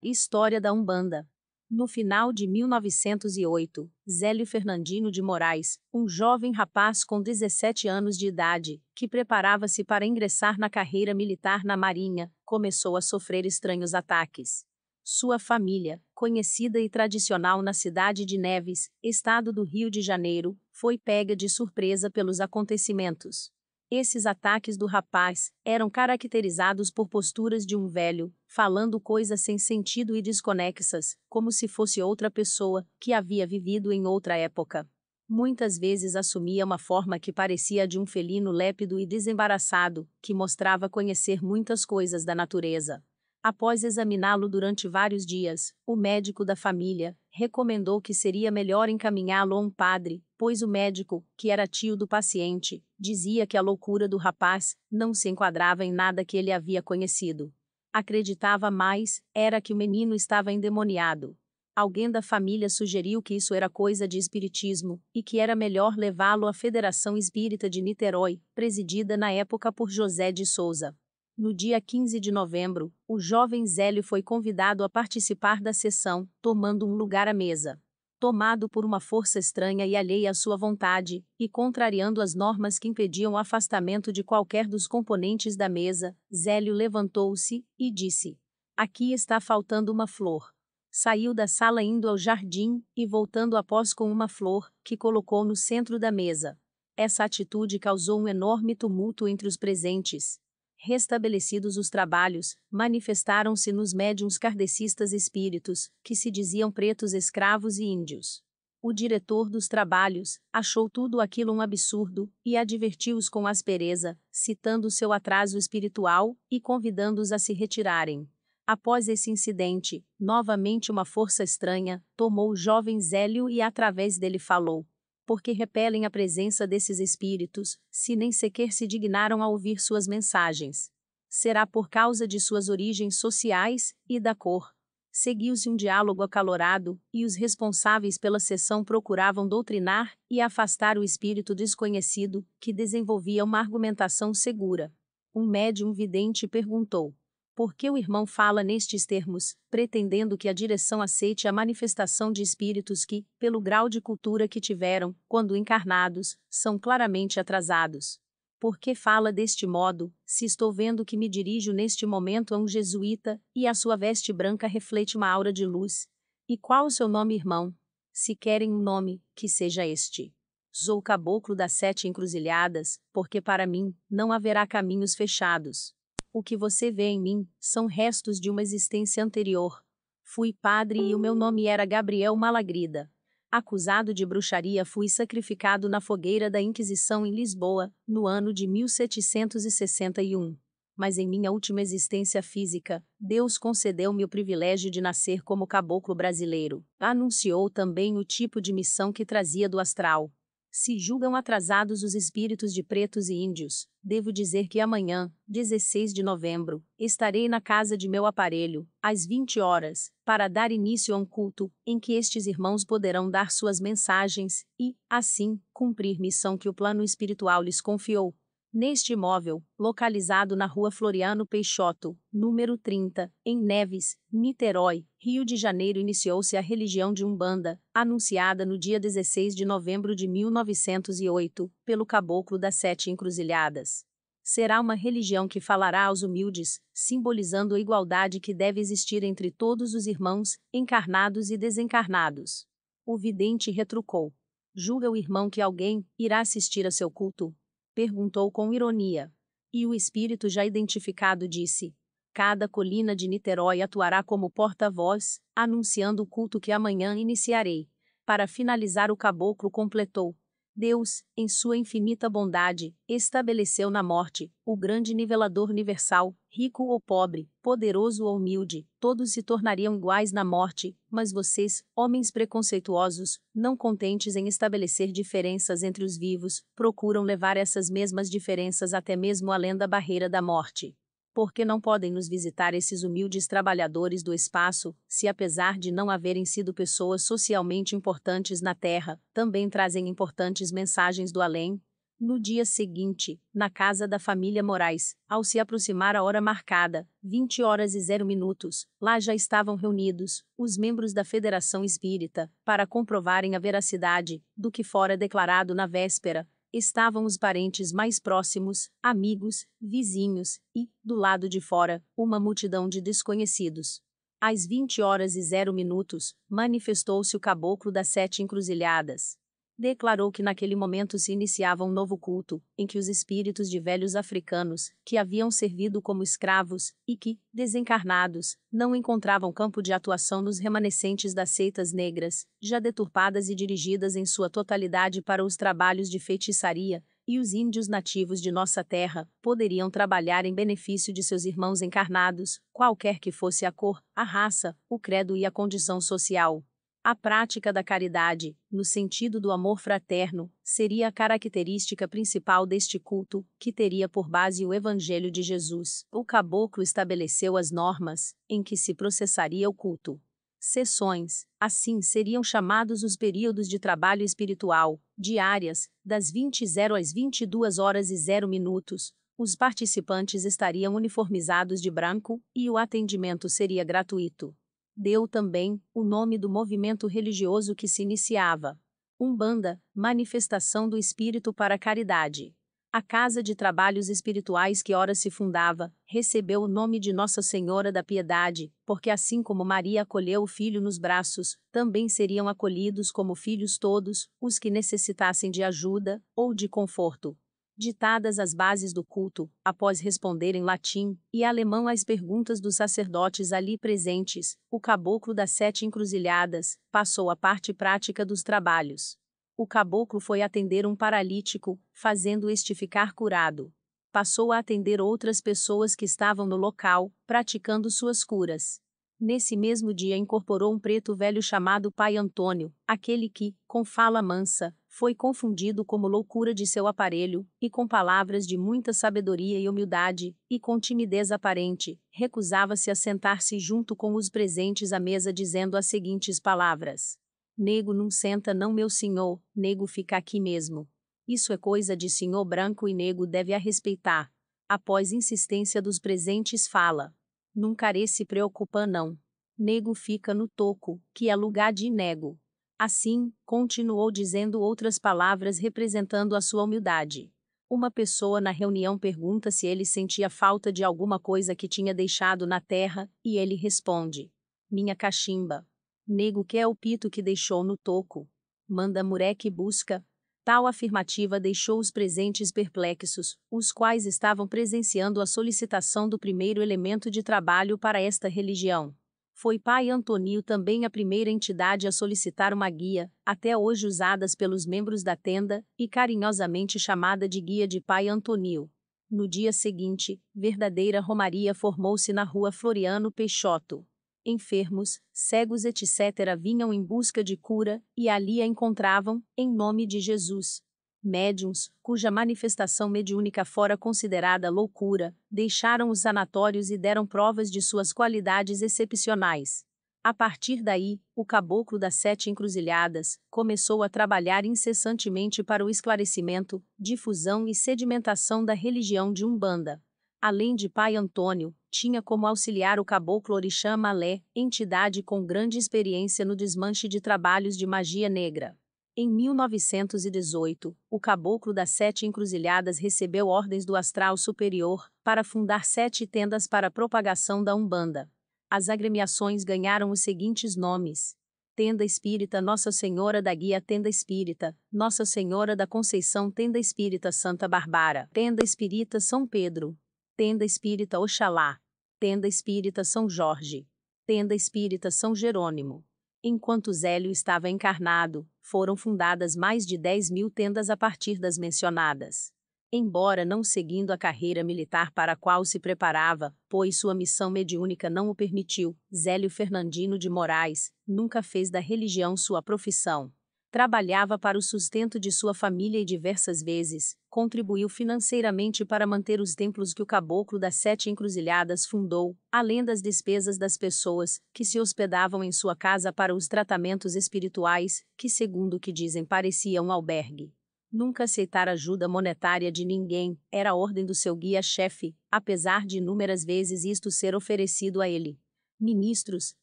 História da Umbanda. No final de 1908, Zélio Fernandino de Moraes, um jovem rapaz com 17 anos de idade, que preparava-se para ingressar na carreira militar na Marinha, começou a sofrer estranhos ataques. Sua família, conhecida e tradicional na cidade de Neves, estado do Rio de Janeiro, foi pega de surpresa pelos acontecimentos. Esses ataques do rapaz eram caracterizados por posturas de um velho, falando coisas sem sentido e desconexas, como se fosse outra pessoa, que havia vivido em outra época. Muitas vezes assumia uma forma que parecia de um felino lépido e desembaraçado, que mostrava conhecer muitas coisas da natureza. Após examiná-lo durante vários dias, o médico da família recomendou que seria melhor encaminhá-lo a um padre, pois o médico, que era tio do paciente, dizia que a loucura do rapaz não se enquadrava em nada que ele havia conhecido. Acreditava mais, era que o menino estava endemoniado. Alguém da família sugeriu que isso era coisa de espiritismo e que era melhor levá-lo à Federação Espírita de Niterói, presidida na época por José de Souza. No dia 15 de novembro, o jovem Zélio foi convidado a participar da sessão, tomando um lugar à mesa tomado por uma força estranha e alheia à sua vontade, e contrariando as normas que impediam o afastamento de qualquer dos componentes da mesa, Zélio levantou-se e disse: Aqui está faltando uma flor. Saiu da sala indo ao jardim e voltando após com uma flor, que colocou no centro da mesa. Essa atitude causou um enorme tumulto entre os presentes. Restabelecidos os trabalhos, manifestaram-se nos médiums kardecistas espíritos, que se diziam pretos escravos e índios. O diretor dos trabalhos achou tudo aquilo um absurdo e advertiu-os com aspereza, citando seu atraso espiritual e convidando-os a se retirarem. Após esse incidente, novamente uma força estranha tomou o jovem Zélio e através dele falou: porque repelem a presença desses espíritos, se nem sequer se dignaram a ouvir suas mensagens. Será por causa de suas origens sociais e da cor. Seguiu-se um diálogo acalorado, e os responsáveis pela sessão procuravam doutrinar e afastar o espírito desconhecido, que desenvolvia uma argumentação segura. Um médium vidente perguntou: por que o irmão fala nestes termos, pretendendo que a direção aceite a manifestação de espíritos que, pelo grau de cultura que tiveram, quando encarnados, são claramente atrasados? Por que fala deste modo, se estou vendo que me dirijo neste momento a um jesuíta, e a sua veste branca reflete uma aura de luz? E qual o seu nome, irmão? Se querem um nome, que seja este. Sou caboclo das sete encruzilhadas, porque para mim não haverá caminhos fechados. O que você vê em mim são restos de uma existência anterior. Fui padre e o meu nome era Gabriel Malagrida. Acusado de bruxaria, fui sacrificado na fogueira da Inquisição em Lisboa, no ano de 1761. Mas em minha última existência física, Deus concedeu-me o privilégio de nascer como caboclo brasileiro. Anunciou também o tipo de missão que trazia do astral. Se julgam atrasados os espíritos de pretos e índios, devo dizer que amanhã, 16 de novembro, estarei na casa de meu aparelho, às 20 horas, para dar início a um culto, em que estes irmãos poderão dar suas mensagens e, assim, cumprir missão que o plano espiritual lhes confiou. Neste imóvel, localizado na rua Floriano Peixoto, número 30, em Neves, Niterói, Rio de Janeiro, iniciou-se a religião de Umbanda, anunciada no dia 16 de novembro de 1908, pelo Caboclo das Sete Encruzilhadas. Será uma religião que falará aos humildes, simbolizando a igualdade que deve existir entre todos os irmãos, encarnados e desencarnados. O vidente retrucou: Julga o irmão que alguém irá assistir a seu culto, Perguntou com ironia. E o espírito já identificado disse: Cada colina de Niterói atuará como porta-voz, anunciando o culto que amanhã iniciarei. Para finalizar, o caboclo completou: Deus, em sua infinita bondade, estabeleceu na morte, o grande nivelador universal, rico ou pobre, poderoso ou humilde, todos se tornariam iguais na morte, mas vocês, homens preconceituosos, não contentes em estabelecer diferenças entre os vivos, procuram levar essas mesmas diferenças até mesmo além da barreira da morte porque não podem nos visitar esses humildes trabalhadores do espaço, se apesar de não haverem sido pessoas socialmente importantes na Terra, também trazem importantes mensagens do além? No dia seguinte, na casa da família Moraes, ao se aproximar a hora marcada, 20 horas e 0 minutos, lá já estavam reunidos os membros da Federação Espírita, para comprovarem a veracidade do que fora declarado na véspera. Estavam os parentes mais próximos, amigos, vizinhos e, do lado de fora, uma multidão de desconhecidos. Às 20 horas e 0 minutos, manifestou-se o caboclo das sete encruzilhadas declarou que naquele momento se iniciava um novo culto, em que os espíritos de velhos africanos, que haviam servido como escravos, e que, desencarnados, não encontravam campo de atuação nos remanescentes das seitas negras, já deturpadas e dirigidas em sua totalidade para os trabalhos de feitiçaria, e os índios nativos de nossa terra poderiam trabalhar em benefício de seus irmãos encarnados, qualquer que fosse a cor, a raça, o credo e a condição social. A prática da caridade, no sentido do amor fraterno, seria a característica principal deste culto, que teria por base o Evangelho de Jesus. O caboclo estabeleceu as normas em que se processaria o culto. Sessões, assim seriam chamados os períodos de trabalho espiritual, diárias, das 20 às 22 horas e 0 minutos. Os participantes estariam uniformizados de branco e o atendimento seria gratuito deu também o nome do movimento religioso que se iniciava. Umbanda, Manifestação do Espírito para a Caridade. A casa de trabalhos espirituais que ora se fundava, recebeu o nome de Nossa Senhora da Piedade, porque assim como Maria acolheu o filho nos braços, também seriam acolhidos como filhos todos, os que necessitassem de ajuda ou de conforto. Ditadas as bases do culto, após responder em latim e alemão às perguntas dos sacerdotes ali presentes, o caboclo das sete encruzilhadas passou à parte prática dos trabalhos. O caboclo foi atender um paralítico, fazendo este ficar curado. Passou a atender outras pessoas que estavam no local, praticando suas curas. Nesse mesmo dia incorporou um preto velho chamado Pai Antônio, aquele que, com fala mansa, foi confundido como loucura de seu aparelho, e com palavras de muita sabedoria e humildade, e com timidez aparente, recusava-se a sentar-se junto com os presentes à mesa dizendo as seguintes palavras: Nego não senta não meu senhor, nego fica aqui mesmo. Isso é coisa de senhor branco e nego deve a respeitar. Após insistência dos presentes fala. Nunca se preocupa não. Nego fica no toco, que é lugar de nego. Assim, continuou dizendo outras palavras representando a sua humildade. Uma pessoa na reunião pergunta se ele sentia falta de alguma coisa que tinha deixado na terra, e ele responde: Minha cachimba. Nego que é o pito que deixou no toco. Manda mureque busca. Tal afirmativa deixou os presentes perplexos, os quais estavam presenciando a solicitação do primeiro elemento de trabalho para esta religião. Foi Pai Antônio também a primeira entidade a solicitar uma guia, até hoje usadas pelos membros da tenda, e carinhosamente chamada de Guia de Pai Antônio. No dia seguinte, verdadeira romaria formou-se na rua Floriano Peixoto. Enfermos, cegos, etc., vinham em busca de cura, e ali a encontravam, em nome de Jesus médiums, cuja manifestação mediúnica fora considerada loucura, deixaram os sanatórios e deram provas de suas qualidades excepcionais. A partir daí, o caboclo das sete encruzilhadas começou a trabalhar incessantemente para o esclarecimento, difusão e sedimentação da religião de Umbanda. Além de Pai Antônio, tinha como auxiliar o caboclo Orixá Malé, entidade com grande experiência no desmanche de trabalhos de magia negra. Em 1918, o caboclo das Sete Encruzilhadas recebeu ordens do Astral Superior para fundar sete tendas para a propagação da Umbanda. As agremiações ganharam os seguintes nomes: Tenda Espírita Nossa Senhora da Guia Tenda Espírita, Nossa Senhora da Conceição Tenda Espírita Santa Bárbara, Tenda Espírita São Pedro, Tenda Espírita Oxalá, Tenda Espírita São Jorge, Tenda Espírita São Jerônimo. Enquanto Zélio estava encarnado, foram fundadas mais de 10 mil tendas a partir das mencionadas. Embora não seguindo a carreira militar para a qual se preparava, pois sua missão mediúnica não o permitiu, Zélio Fernandino de Moraes nunca fez da religião sua profissão. Trabalhava para o sustento de sua família e diversas vezes contribuiu financeiramente para manter os templos que o caboclo das Sete Encruzilhadas fundou, além das despesas das pessoas que se hospedavam em sua casa para os tratamentos espirituais, que, segundo o que dizem, parecia um albergue. Nunca aceitar ajuda monetária de ninguém, era a ordem do seu guia-chefe, apesar de inúmeras vezes isto ser oferecido a ele. Ministros,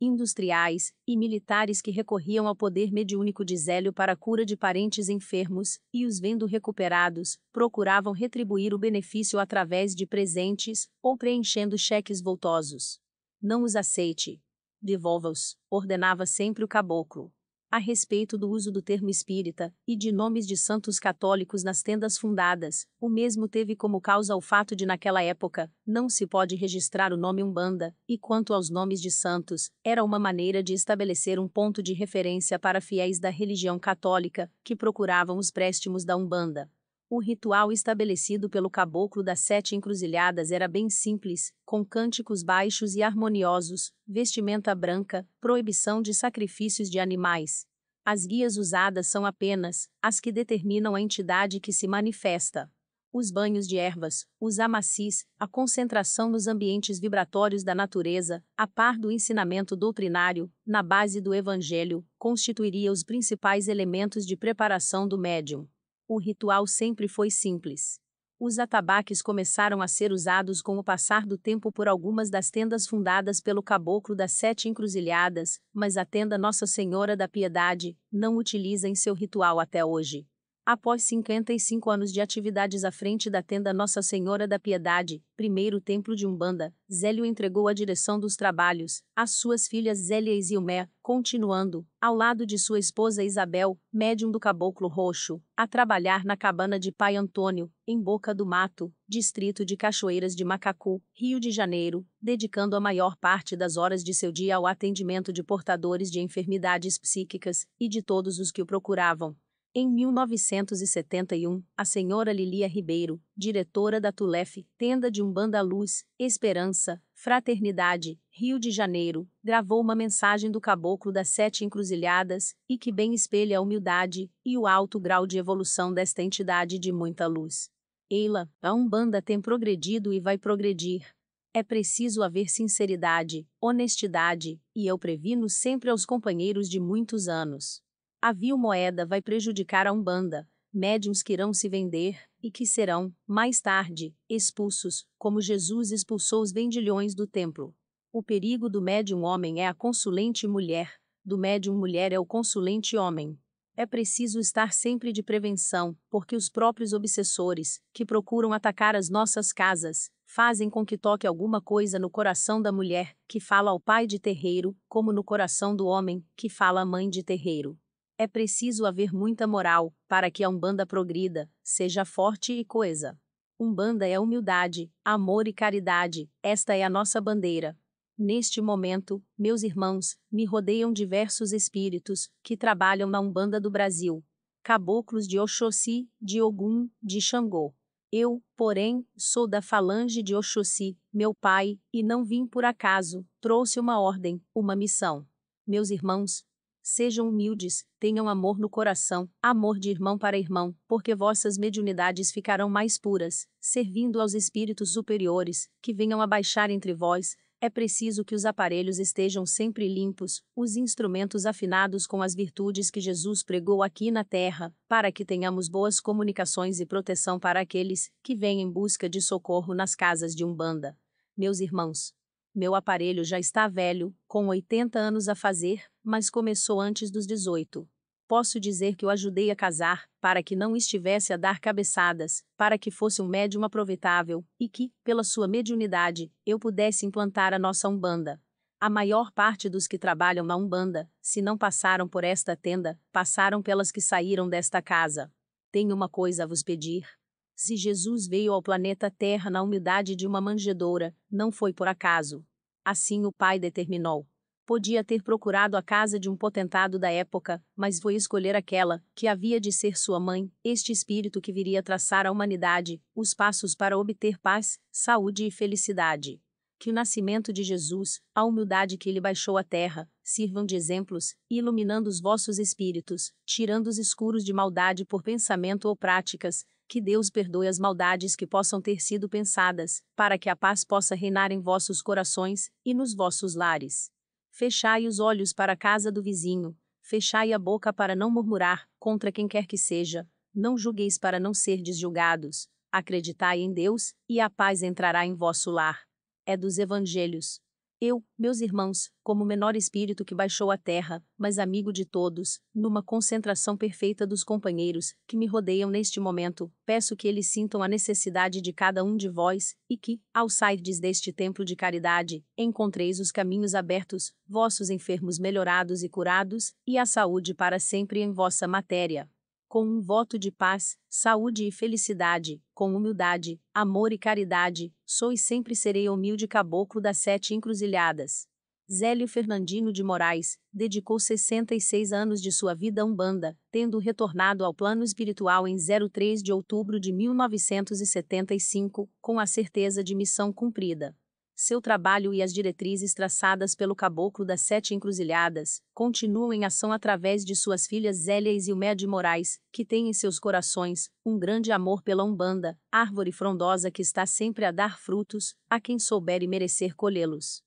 industriais e militares que recorriam ao poder mediúnico de Zélio para a cura de parentes enfermos, e os vendo recuperados, procuravam retribuir o benefício através de presentes ou preenchendo cheques voltosos. Não os aceite. Devolva-os, ordenava sempre o caboclo a respeito do uso do termo espírita e de nomes de santos católicos nas tendas fundadas. O mesmo teve como causa o fato de, naquela época, não se pode registrar o nome Umbanda, e quanto aos nomes de santos, era uma maneira de estabelecer um ponto de referência para fiéis da religião católica que procuravam os préstimos da Umbanda. O ritual estabelecido pelo caboclo das sete encruzilhadas era bem simples, com cânticos baixos e harmoniosos, vestimenta branca, proibição de sacrifícios de animais. As guias usadas são apenas as que determinam a entidade que se manifesta. Os banhos de ervas, os amacis, a concentração nos ambientes vibratórios da natureza, a par do ensinamento doutrinário, na base do evangelho, constituiria os principais elementos de preparação do médium. O ritual sempre foi simples. Os atabaques começaram a ser usados com o passar do tempo por algumas das tendas fundadas pelo caboclo das sete encruzilhadas, mas a tenda Nossa Senhora da Piedade não utiliza em seu ritual até hoje. Após 55 anos de atividades à frente da tenda Nossa Senhora da Piedade, primeiro templo de Umbanda, Zélio entregou a direção dos trabalhos às suas filhas Zélia e Zilmé, continuando, ao lado de sua esposa Isabel, médium do Caboclo Roxo, a trabalhar na cabana de Pai Antônio, em Boca do Mato, distrito de Cachoeiras de Macacu, Rio de Janeiro, dedicando a maior parte das horas de seu dia ao atendimento de portadores de enfermidades psíquicas e de todos os que o procuravam. Em 1971, a senhora Lilia Ribeiro, diretora da Tulef, tenda de Umbanda Luz, Esperança, Fraternidade, Rio de Janeiro, gravou uma mensagem do caboclo das sete encruzilhadas, e que bem espelha a humildade e o alto grau de evolução desta entidade de muita luz. Eila, a Umbanda tem progredido e vai progredir. É preciso haver sinceridade, honestidade, e eu previno sempre aos companheiros de muitos anos. A moeda vai prejudicar a Umbanda, médiums que irão se vender, e que serão, mais tarde, expulsos, como Jesus expulsou os vendilhões do templo. O perigo do médium homem é a consulente mulher, do médium mulher é o consulente homem. É preciso estar sempre de prevenção, porque os próprios obsessores, que procuram atacar as nossas casas, fazem com que toque alguma coisa no coração da mulher, que fala ao pai de terreiro, como no coração do homem, que fala à mãe de terreiro. É preciso haver muita moral para que a Umbanda progrida, seja forte e coesa. Umbanda é humildade, amor e caridade, esta é a nossa bandeira. Neste momento, meus irmãos, me rodeiam diversos espíritos que trabalham na Umbanda do Brasil. Caboclos de Oxóssi, de Ogum, de Xangô. Eu, porém, sou da falange de Oxóssi, meu pai, e não vim por acaso, trouxe uma ordem, uma missão. Meus irmãos, Sejam humildes, tenham amor no coração, amor de irmão para irmão, porque vossas mediunidades ficarão mais puras, servindo aos espíritos superiores, que venham a baixar entre vós. É preciso que os aparelhos estejam sempre limpos, os instrumentos afinados com as virtudes que Jesus pregou aqui na terra, para que tenhamos boas comunicações e proteção para aqueles que vêm em busca de socorro nas casas de Umbanda. Meus irmãos, meu aparelho já está velho, com 80 anos a fazer, mas começou antes dos 18. Posso dizer que o ajudei a casar, para que não estivesse a dar cabeçadas, para que fosse um médium aproveitável, e que, pela sua mediunidade, eu pudesse implantar a nossa Umbanda. A maior parte dos que trabalham na Umbanda, se não passaram por esta tenda, passaram pelas que saíram desta casa. Tenho uma coisa a vos pedir, se Jesus veio ao planeta Terra na humildade de uma manjedoura, não foi por acaso. Assim o Pai determinou. Podia ter procurado a casa de um potentado da época, mas foi escolher aquela, que havia de ser sua mãe, este espírito que viria traçar à humanidade os passos para obter paz, saúde e felicidade. Que o nascimento de Jesus, a humildade que ele baixou à terra, sirvam de exemplos, iluminando os vossos espíritos, tirando os escuros de maldade por pensamento ou práticas, que Deus perdoe as maldades que possam ter sido pensadas, para que a paz possa reinar em vossos corações e nos vossos lares. Fechai os olhos para a casa do vizinho, fechai a boca para não murmurar contra quem quer que seja, não julgueis para não serdes julgados. Acreditai em Deus, e a paz entrará em vosso lar. É dos Evangelhos. Eu, meus irmãos, como menor espírito que baixou à terra, mas amigo de todos, numa concentração perfeita dos companheiros que me rodeiam neste momento, peço que eles sintam a necessidade de cada um de vós, e que, ao sairdes deste templo de caridade, encontreis os caminhos abertos, vossos enfermos melhorados e curados, e a saúde para sempre em vossa matéria com um voto de paz, saúde e felicidade, com humildade, amor e caridade, sou e sempre serei humilde caboclo das sete encruzilhadas. Zélio Fernandino de Moraes dedicou 66 anos de sua vida à Umbanda, tendo retornado ao plano espiritual em 03 de outubro de 1975, com a certeza de missão cumprida seu trabalho e as diretrizes traçadas pelo Caboclo das Sete Encruzilhadas continuam em ação através de suas filhas Zélia e Zilmé de Moraes, que têm em seus corações um grande amor pela Umbanda, árvore frondosa que está sempre a dar frutos, a quem souber e merecer colhê-los.